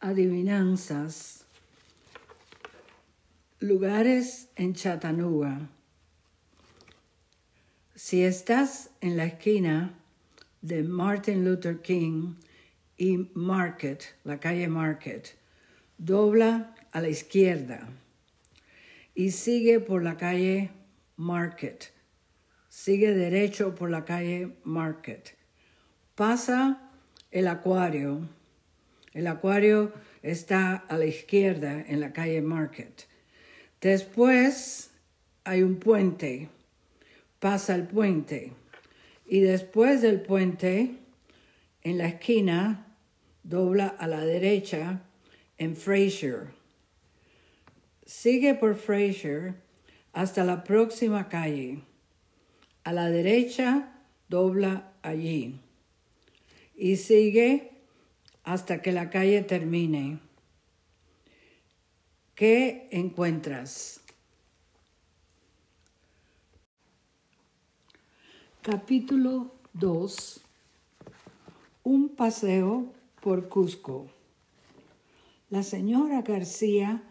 adivinanzas, lugares en Chattanooga. Si estás en la esquina de Martin Luther King y Market, la calle Market, dobla a la izquierda y sigue por la calle Market. Sigue derecho por la calle Market. Pasa el acuario el acuario está a la izquierda en la calle Market. Después hay un puente. Pasa el puente. Y después del puente, en la esquina, dobla a la derecha en Fraser. Sigue por Fraser hasta la próxima calle. A la derecha, dobla allí. Y sigue hasta que la calle termine. ¿Qué encuentras? Capítulo 2. Un paseo por Cusco. La señora García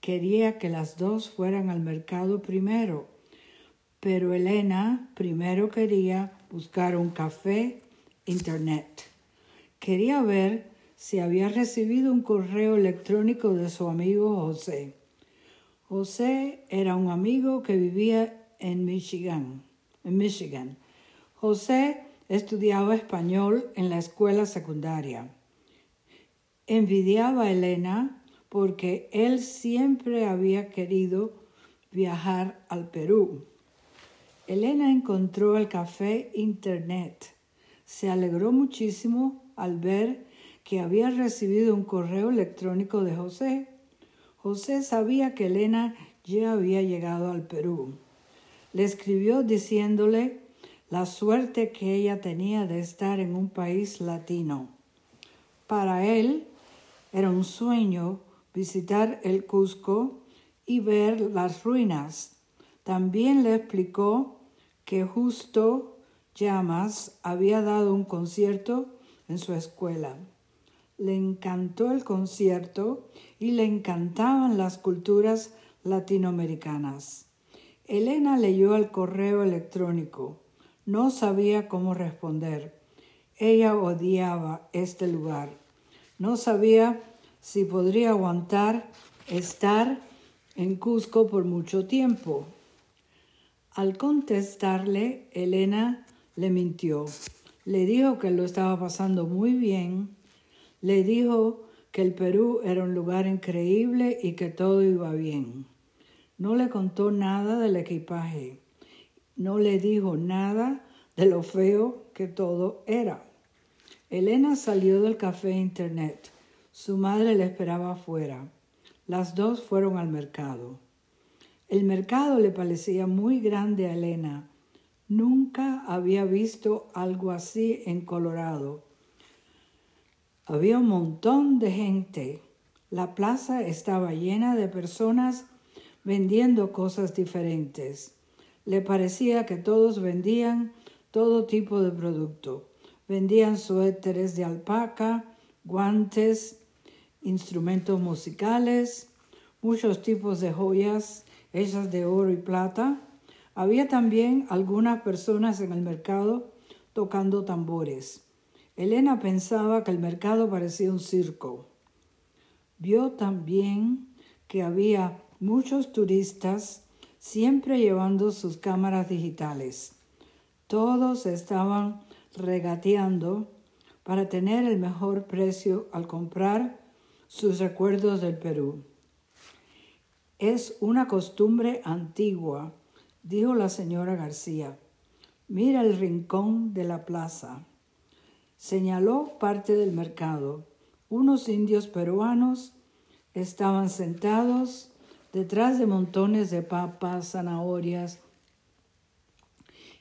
quería que las dos fueran al mercado primero, pero Elena primero quería buscar un café internet. Quería ver si había recibido un correo electrónico de su amigo José. José era un amigo que vivía en Michigan. En Michigan. José estudiaba español en la escuela secundaria. Envidiaba a Elena porque él siempre había querido viajar al Perú. Elena encontró el café Internet. Se alegró muchísimo al ver que había recibido un correo electrónico de José. José sabía que Elena ya había llegado al Perú. Le escribió diciéndole la suerte que ella tenía de estar en un país latino. Para él era un sueño visitar el Cusco y ver las ruinas. También le explicó que justo Llamas había dado un concierto en su escuela le encantó el concierto y le encantaban las culturas latinoamericanas. Elena leyó el correo electrónico. No sabía cómo responder. Ella odiaba este lugar. No sabía si podría aguantar estar en Cusco por mucho tiempo. Al contestarle, Elena le mintió. Le dijo que lo estaba pasando muy bien le dijo que el Perú era un lugar increíble y que todo iba bien. No le contó nada del equipaje. No le dijo nada de lo feo que todo era. Elena salió del café internet. Su madre le esperaba afuera. Las dos fueron al mercado. El mercado le parecía muy grande a Elena. Nunca había visto algo así en Colorado. Había un montón de gente. La plaza estaba llena de personas vendiendo cosas diferentes. Le parecía que todos vendían todo tipo de producto. Vendían suéteres de alpaca, guantes, instrumentos musicales, muchos tipos de joyas hechas de oro y plata. Había también algunas personas en el mercado tocando tambores. Elena pensaba que el mercado parecía un circo. Vio también que había muchos turistas siempre llevando sus cámaras digitales. Todos estaban regateando para tener el mejor precio al comprar sus recuerdos del Perú. Es una costumbre antigua, dijo la señora García. Mira el rincón de la plaza. Señaló parte del mercado. Unos indios peruanos estaban sentados detrás de montones de papas, zanahorias,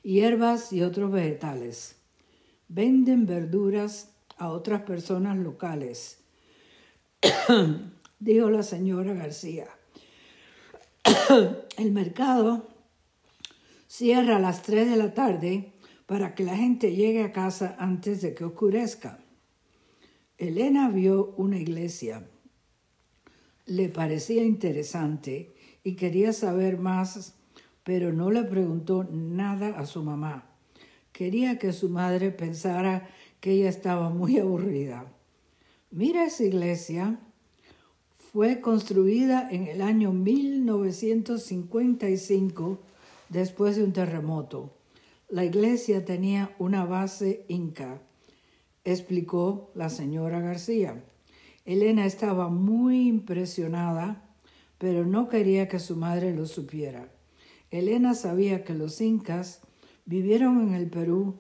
hierbas y otros vegetales. Venden verduras a otras personas locales, dijo la señora García. El mercado cierra a las tres de la tarde para que la gente llegue a casa antes de que oscurezca. Elena vio una iglesia. Le parecía interesante y quería saber más, pero no le preguntó nada a su mamá. Quería que su madre pensara que ella estaba muy aburrida. Mira esa iglesia. Fue construida en el año 1955 después de un terremoto. La iglesia tenía una base inca, explicó la señora García. Elena estaba muy impresionada, pero no quería que su madre lo supiera. Elena sabía que los incas vivieron en el Perú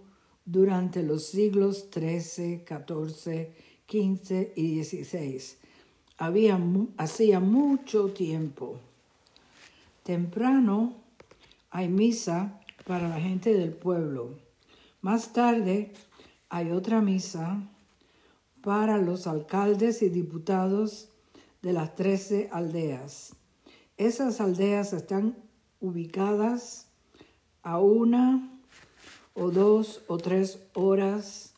durante los siglos XIII, XIV, XV y XVI. Había, hacía mucho tiempo. Temprano hay misa para la gente del pueblo. Más tarde hay otra misa para los alcaldes y diputados de las trece aldeas. Esas aldeas están ubicadas a una o dos o tres horas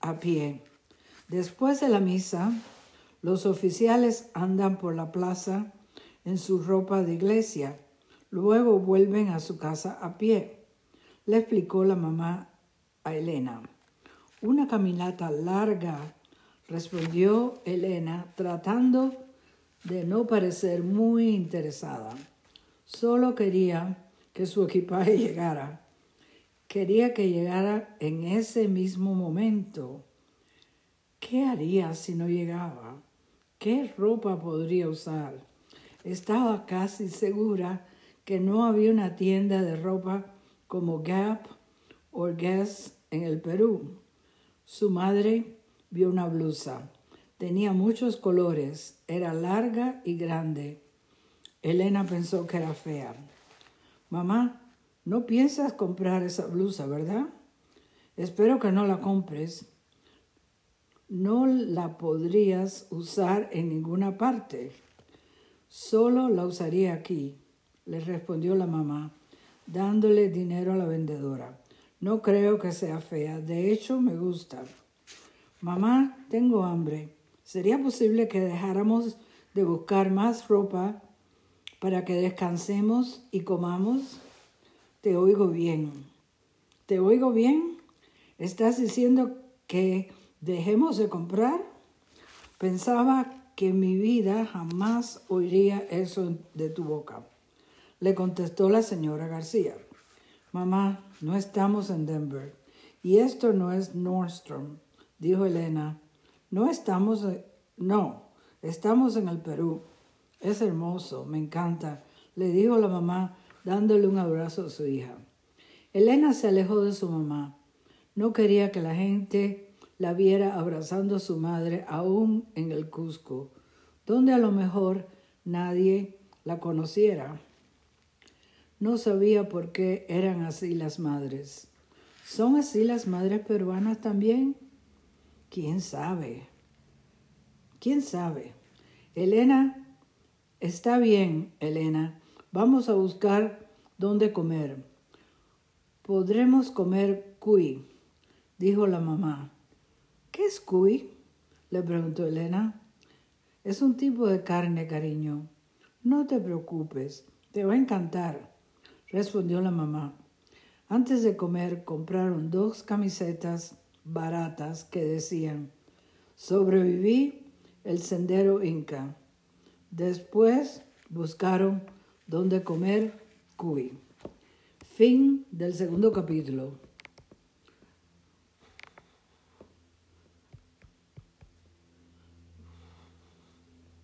a pie. Después de la misa, los oficiales andan por la plaza en su ropa de iglesia Luego vuelven a su casa a pie, le explicó la mamá a Elena. Una caminata larga, respondió Elena, tratando de no parecer muy interesada. Solo quería que su equipaje llegara. Quería que llegara en ese mismo momento. ¿Qué haría si no llegaba? ¿Qué ropa podría usar? Estaba casi segura que no había una tienda de ropa como Gap o Guess en el Perú. Su madre vio una blusa. Tenía muchos colores, era larga y grande. Elena pensó que era fea. Mamá, no piensas comprar esa blusa, ¿verdad? Espero que no la compres. No la podrías usar en ninguna parte. Solo la usaría aquí le respondió la mamá, dándole dinero a la vendedora. No creo que sea fea, de hecho me gusta. Mamá, tengo hambre. ¿Sería posible que dejáramos de buscar más ropa para que descansemos y comamos? Te oigo bien. ¿Te oigo bien? ¿Estás diciendo que dejemos de comprar? Pensaba que mi vida jamás oiría eso de tu boca. Le contestó la señora García. Mamá, no estamos en Denver. Y esto no es Nordstrom, dijo Elena. No estamos, no, estamos en el Perú. Es hermoso, me encanta, le dijo la mamá dándole un abrazo a su hija. Elena se alejó de su mamá. No quería que la gente la viera abrazando a su madre aún en el Cusco, donde a lo mejor nadie la conociera. No sabía por qué eran así las madres. ¿Son así las madres peruanas también? ¿Quién sabe? ¿Quién sabe? Elena, está bien, Elena. Vamos a buscar dónde comer. Podremos comer cuy, dijo la mamá. ¿Qué es cuy? le preguntó Elena. Es un tipo de carne, cariño. No te preocupes, te va a encantar respondió la mamá. Antes de comer compraron dos camisetas baratas que decían Sobreviví el sendero inca. Después buscaron dónde comer cuy. Fin del segundo capítulo.